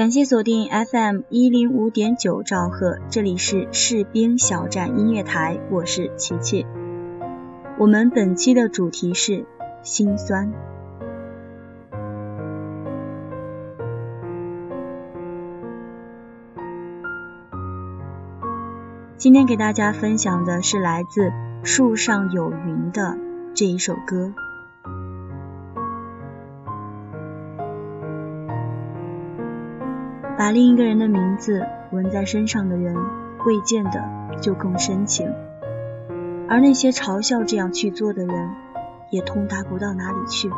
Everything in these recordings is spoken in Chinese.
感谢锁定 FM 一零五点九兆赫，这里是士兵小站音乐台，我是琪琪。我们本期的主题是心酸。今天给大家分享的是来自树上有云的这一首歌。把另一个人的名字纹在身上的人，会见的就更深情；而那些嘲笑这样去做的人，也通达不到哪里去。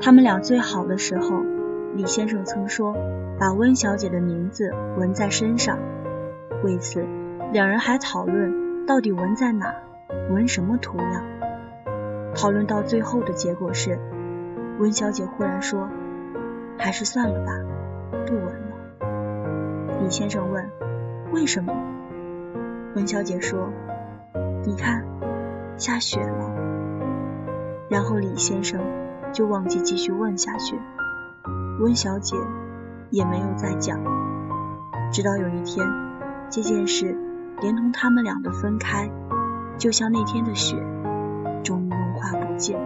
他们俩最好的时候，李先生曾说把温小姐的名字纹在身上，为此两人还讨论到底纹在哪，纹什么图样。讨论到最后的结果是，温小姐忽然说。还是算了吧，不纹了。李先生问：“为什么？”温小姐说：“你看，下雪了。”然后李先生就忘记继续问下去，温小姐也没有再讲。直到有一天，这件事连同他们俩的分开，就像那天的雪，终于融化不见。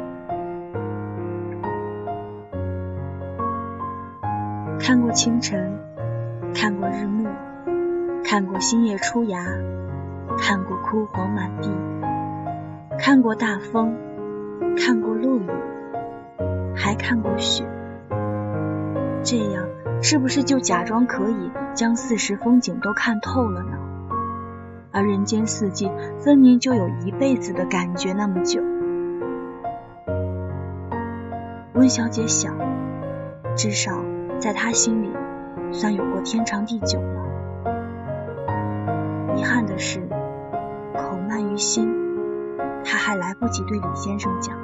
看过清晨，看过日暮，看过新叶初芽，看过枯黄满地，看过大风，看过落雨，还看过雪。这样是不是就假装可以将四时风景都看透了呢？而人间四季分明就有一辈子的感觉那么久。温小姐想，至少。在他心里，算有过天长地久了。遗憾的是，口慢于心，他还来不及对李先生讲。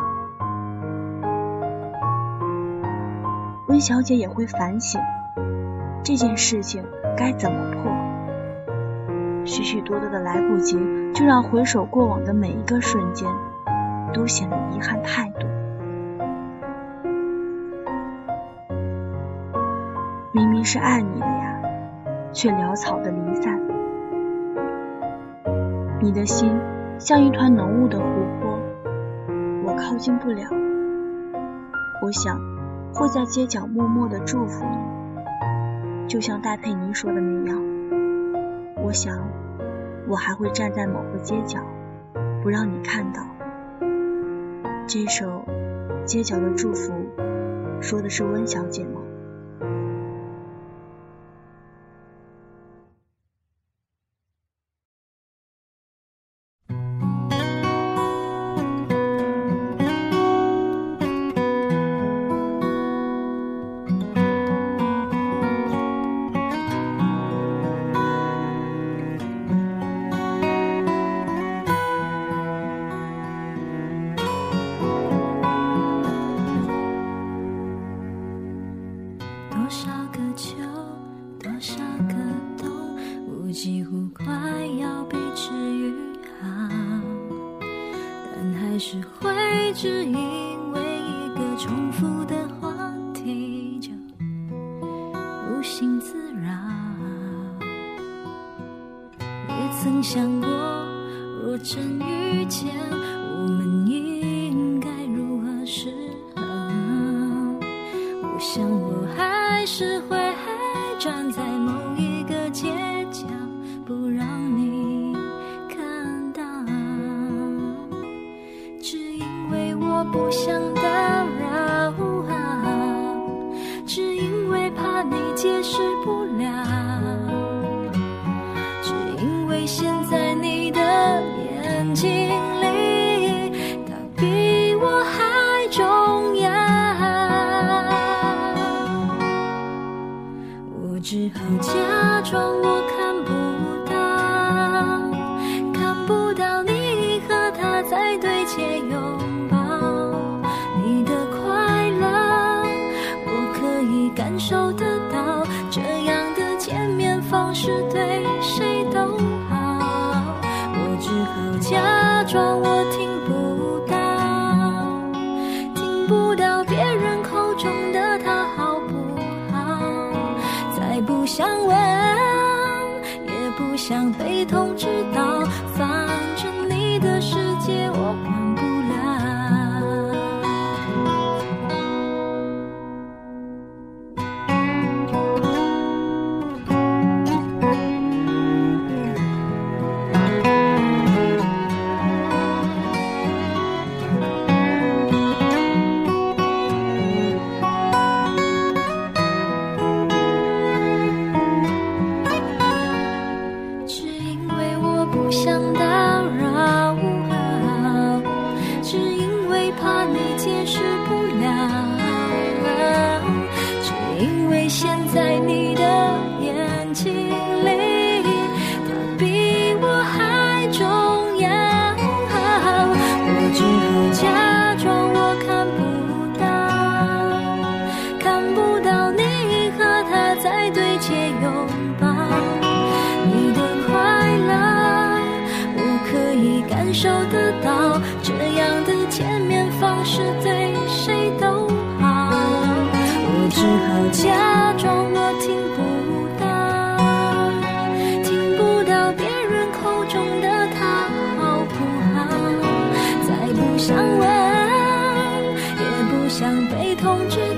温小姐也会反省这件事情该怎么破。许许多多的来不及，就让回首过往的每一个瞬间，都显得遗憾太多。明明是爱你的呀，却潦草的离散。你的心像一团浓雾的湖泊，我靠近不了。我想会在街角默默的祝福你，就像戴佩妮说的那样。我想我还会站在某个街角，不让你看到。这首《街角的祝福》说的是温小姐吗？曾想过若真遇见通知。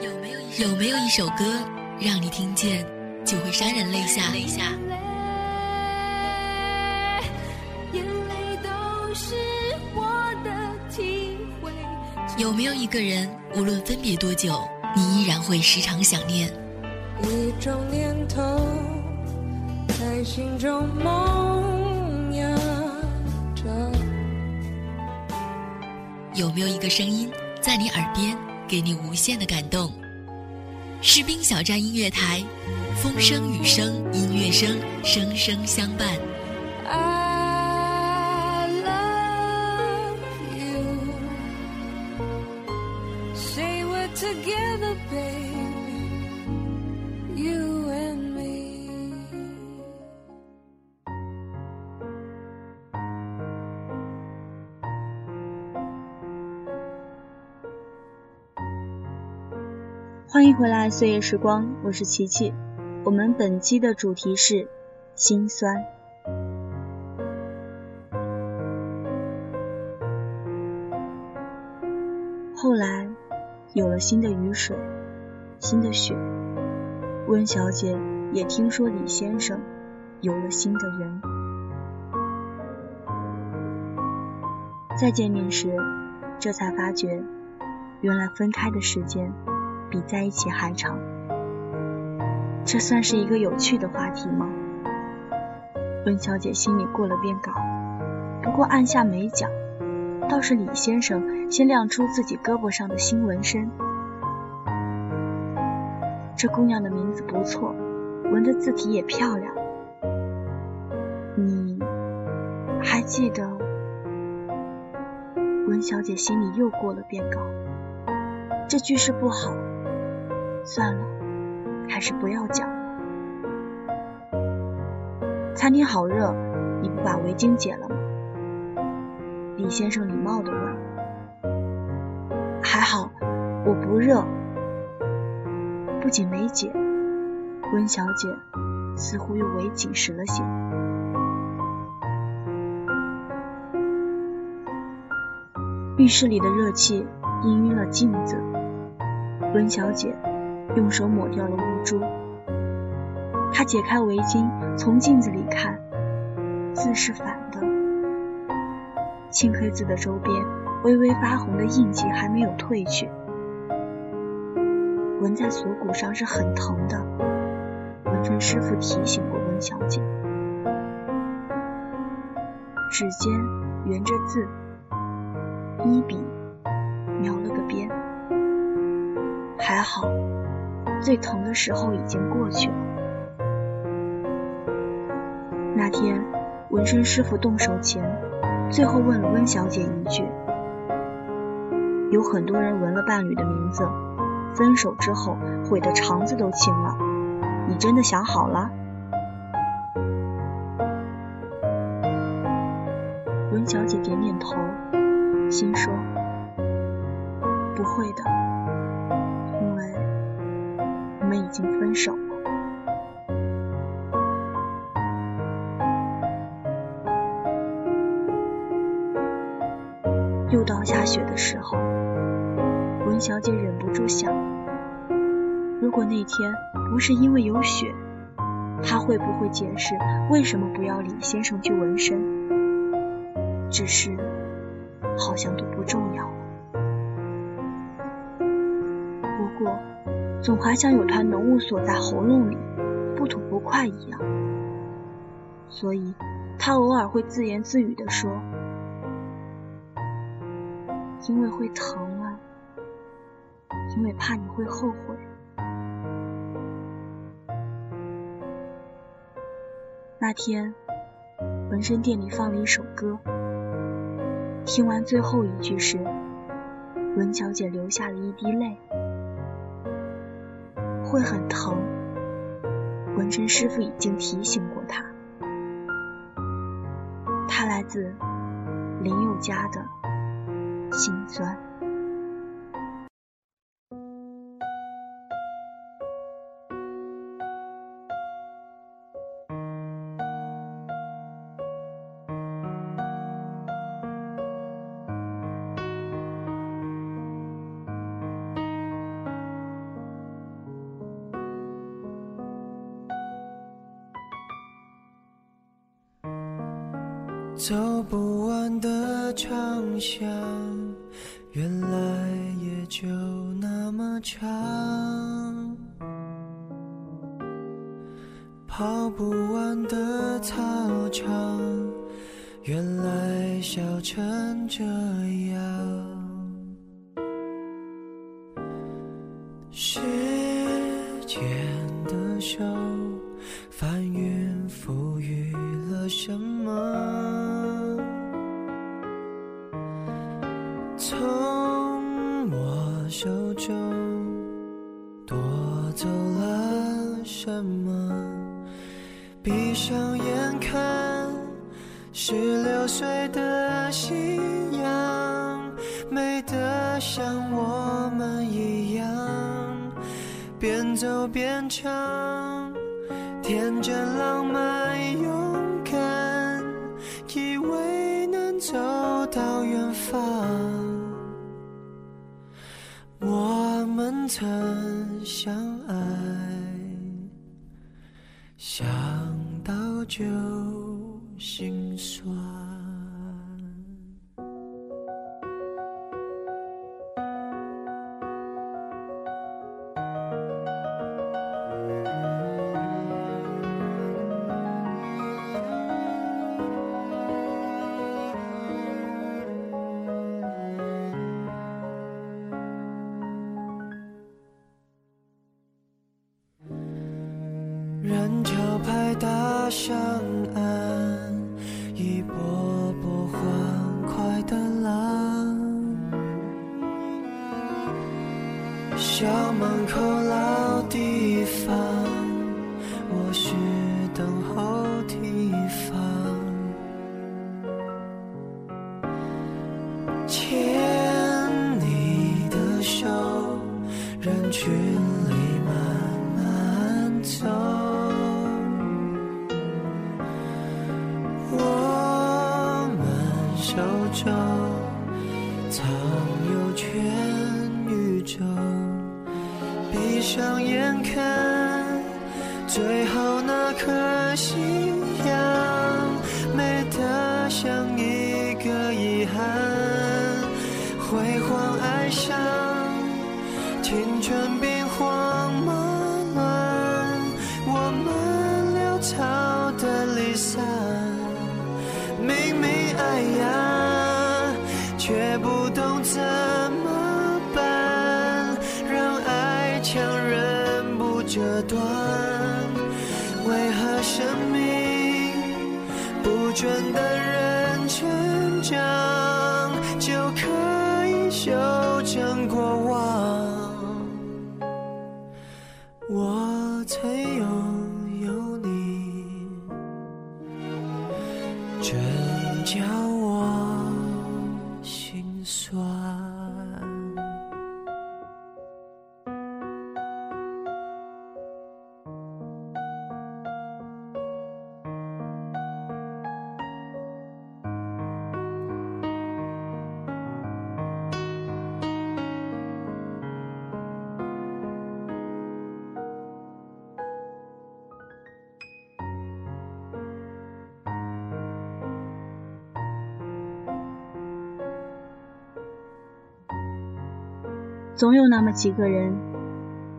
有没有一首歌，让你听见就会潸然泪下？有没有一个人，无论分别多久，你依然会时常想念？一种念头在心中萌芽着。有没有一个声音，在你耳边，给你无限的感动？士兵小站音乐台，风声雨声音乐声，声声相伴。欢迎回来，岁月时光，我是琪琪。我们本期的主题是心酸。后来有了新的雨水，新的雪，温小姐也听说李先生有了新的人。再见面时，这才发觉，原来分开的时间。比在一起还长，这算是一个有趣的话题吗？温小姐心里过了遍稿，不过按下没讲，倒是李先生先亮出自己胳膊上的新纹身。这姑娘的名字不错，纹的字体也漂亮。你还记得？温小姐心里又过了遍稿，这句是不好。算了，还是不要讲了。餐厅好热，你不把围巾解了吗？李先生礼貌地问。还好，我不热。不仅没解，温小姐似乎又围紧实了些。浴室里的热气氤氲了镜子，温小姐。用手抹掉了污珠，他解开围巾，从镜子里看，字是反的。青黑字的周边微微发红的印记还没有褪去，纹在锁骨上是很疼的。温文春师傅提醒过温小姐。指尖圆着字，一笔描了个边。还好，最疼的时候已经过去了。那天，纹身师傅动手前，最后问了温小姐一句：“有很多人纹了伴侣的名字，分手之后悔得肠子都青了。你真的想好了？”温小姐点点头，心说：“不会的，已经分手了。”又到下雪的时候，文小姐忍不住想：如果那天不是因为有雪，她会不会解释为什么不要李先生去纹身？只是好像都不重要总还像有团浓雾锁在喉咙里，不吐不快一样。所以，她偶尔会自言自语地说。因为会疼啊，因为怕你会后悔。那天，纹身店里放了一首歌，听完最后一句时，文小姐流下了一滴泪。会很疼，纹身师傅已经提醒过他，他来自林宥嘉的。心酸。方向，原来也就那么长。跑不完的操场，原来笑成这样。时间的手，翻云什么？闭上眼看，十六岁的夕阳，美得像我们一样，边走边唱，天真浪漫勇敢，以为能走到远方。我们曾相爱，想到就心酸。家门口总有那么几个人，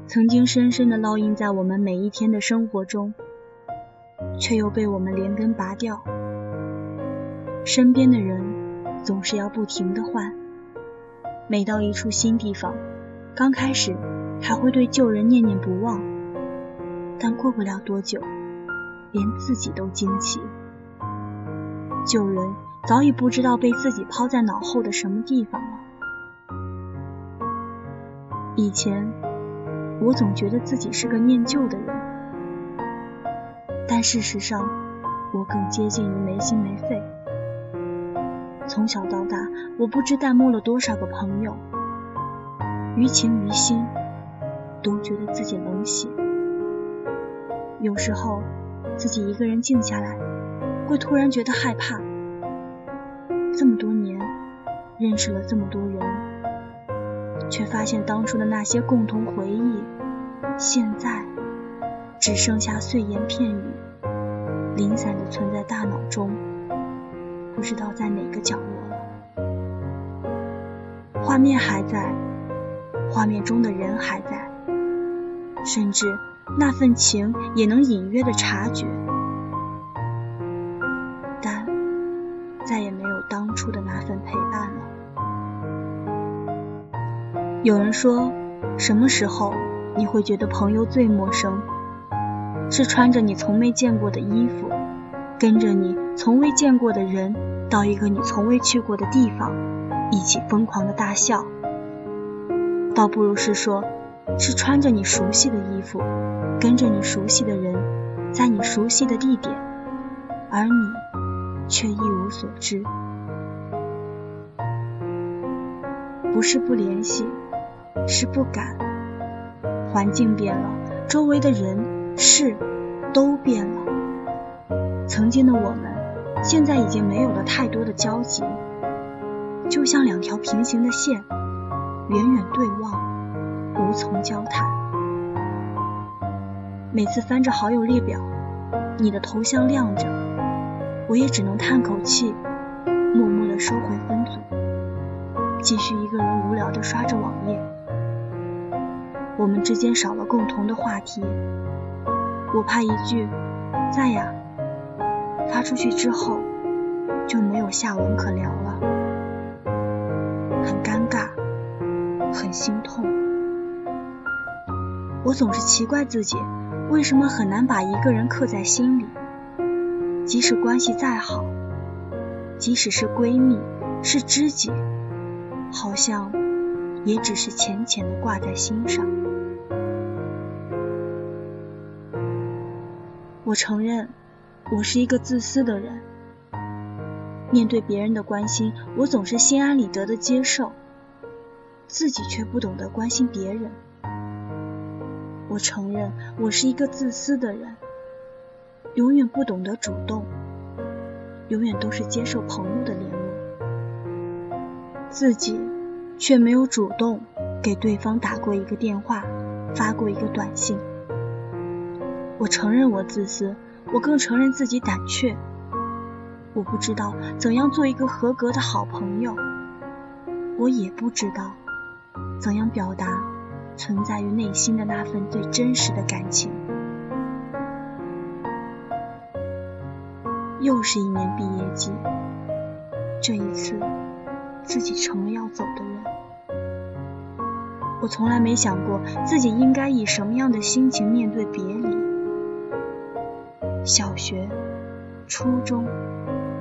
曾经深深的烙印在我们每一天的生活中，却又被我们连根拔掉。身边的人总是要不停的换，每到一处新地方，刚开始还会对旧人念念不忘，但过不了多久，连自己都惊奇，旧人早已不知道被自己抛在脑后的什么地方。以前，我总觉得自己是个念旧的人，但事实上，我更接近于没心没肺。从小到大，我不知淡漠了多少个朋友，于情于心，都觉得自己冷血。有时候，自己一个人静下来，会突然觉得害怕。这么多年，认识了这么多人。却发现当初的那些共同回忆，现在只剩下碎言片语，零散的存在大脑中，不知道在哪个角落了。画面还在，画面中的人还在，甚至那份情也能隐约的察觉，但再也没有当初的那份陪伴了。有人说，什么时候你会觉得朋友最陌生？是穿着你从没见过的衣服，跟着你从未见过的人，到一个你从未去过的地方，一起疯狂的大笑。倒不如是说，是穿着你熟悉的衣服，跟着你熟悉的人，在你熟悉的地点，而你却一无所知。不是不联系。是不敢，环境变了，周围的人事都变了。曾经的我们，现在已经没有了太多的交集，就像两条平行的线，远远对望，无从交谈。每次翻着好友列表，你的头像亮着，我也只能叹口气，默默的收回分组，继续一个人无聊的刷着网页。我们之间少了共同的话题，我怕一句“在呀”发出去之后就没有下文可聊了，很尴尬，很心痛。我总是奇怪自己为什么很难把一个人刻在心里，即使关系再好，即使是闺蜜、是知己，好像也只是浅浅的挂在心上。我承认，我是一个自私的人。面对别人的关心，我总是心安理得的接受，自己却不懂得关心别人。我承认，我是一个自私的人，永远不懂得主动，永远都是接受朋友的联络，自己却没有主动给对方打过一个电话，发过一个短信。我承认我自私，我更承认自己胆怯。我不知道怎样做一个合格的好朋友，我也不知道怎样表达存在于内心的那份最真实的感情。又是一年毕业季，这一次自己成了要走的人。我从来没想过自己应该以什么样的心情面对别离。小学、初中、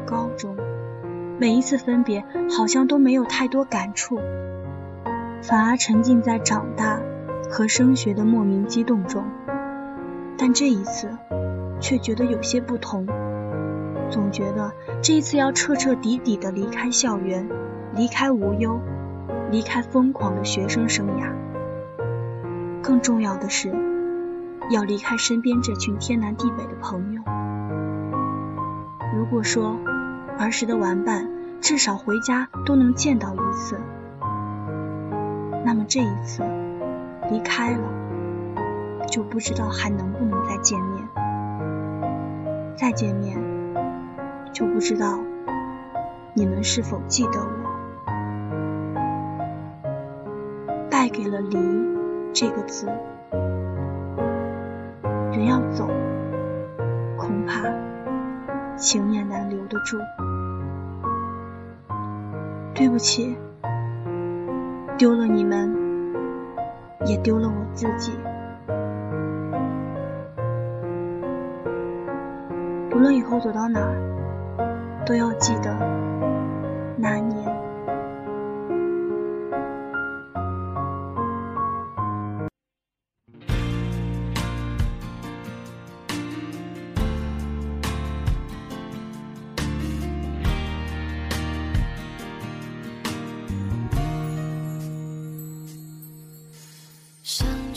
高中，每一次分别好像都没有太多感触，反而沉浸在长大和升学的莫名激动中。但这一次，却觉得有些不同，总觉得这一次要彻彻底底的离开校园，离开无忧，离开疯狂的学生生涯。更重要的是，要离开身边这群天南地北的朋友。如果说儿时的玩伴至少回家都能见到一次，那么这一次离开了，就不知道还能不能再见面。再见面，就不知道你们是否记得我。败给了离这个字，人要走，恐怕情也难留得住。对不起，丢了你们，也丢了我自己。无论以后走到哪儿，都要记得那年。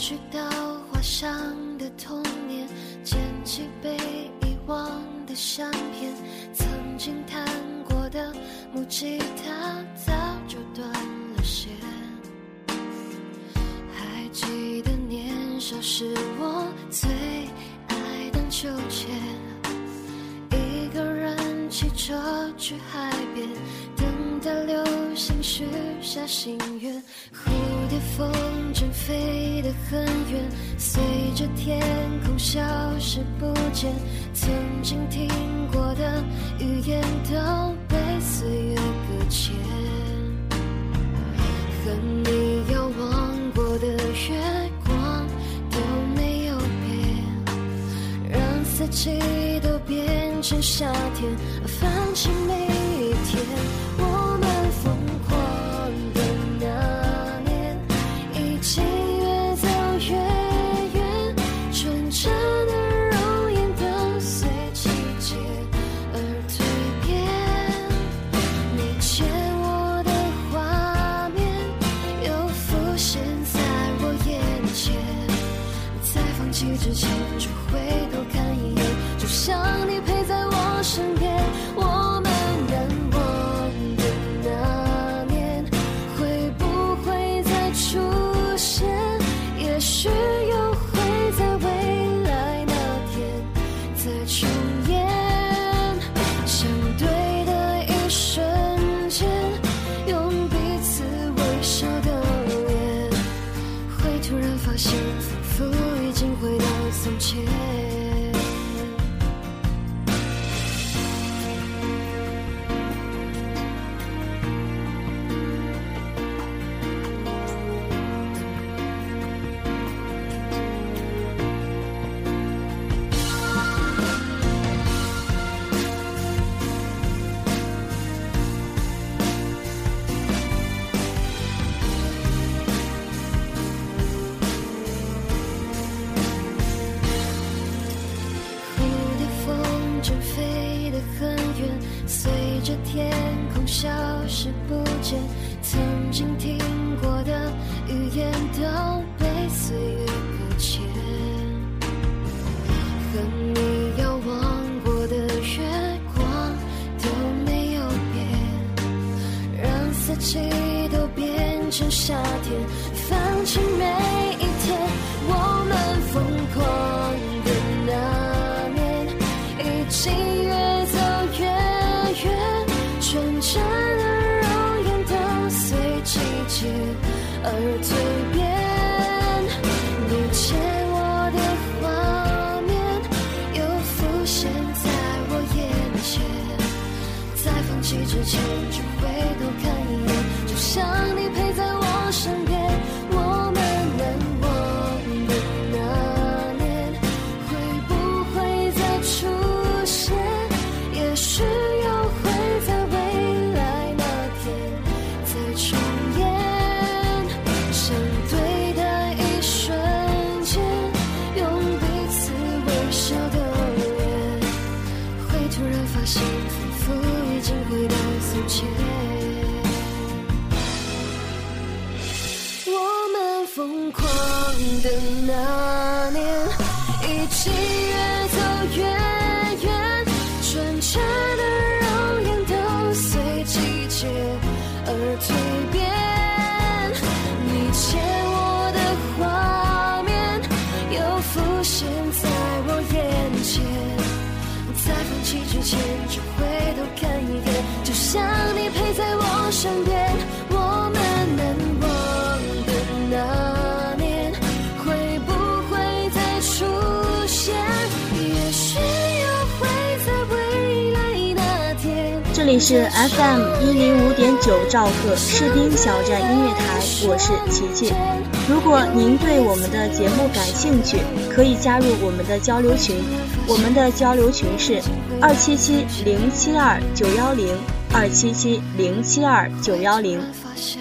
去稻花香的童年，捡起被遗忘的相片，曾经弹过的木吉他早就断了线。还记得年少时我最爱荡秋千，一个人骑车去海边，等待流心许下心愿，蝴蝶风筝飞得很远，随着天空消失不见。曾经听过的语言都被岁月搁浅，和你遥望过的月光都没有变，让四季都变成夏天，放弃每之前就回头看一眼，就像你陪在我身边。我们难忘的那年，会不会再出现？也许又会在未来那天再重演。相对的一瞬里是 FM 一零五点九兆赫士兵小站音乐台，我是琪琪。如果您对我们的节目感兴趣，可以加入我们的交流群，我们的交流群是二七七零七二九幺零二七七零七二九幺零。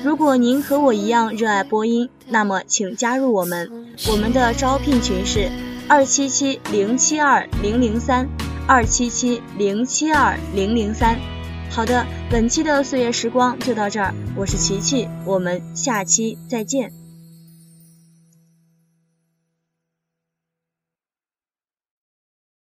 如果您和我一样热爱播音，那么请加入我们，我们的招聘群是二七七零七二零零三二七七零七二零零三。好的，本期的岁月时光就到这儿，我是琪琪，我们下期再见。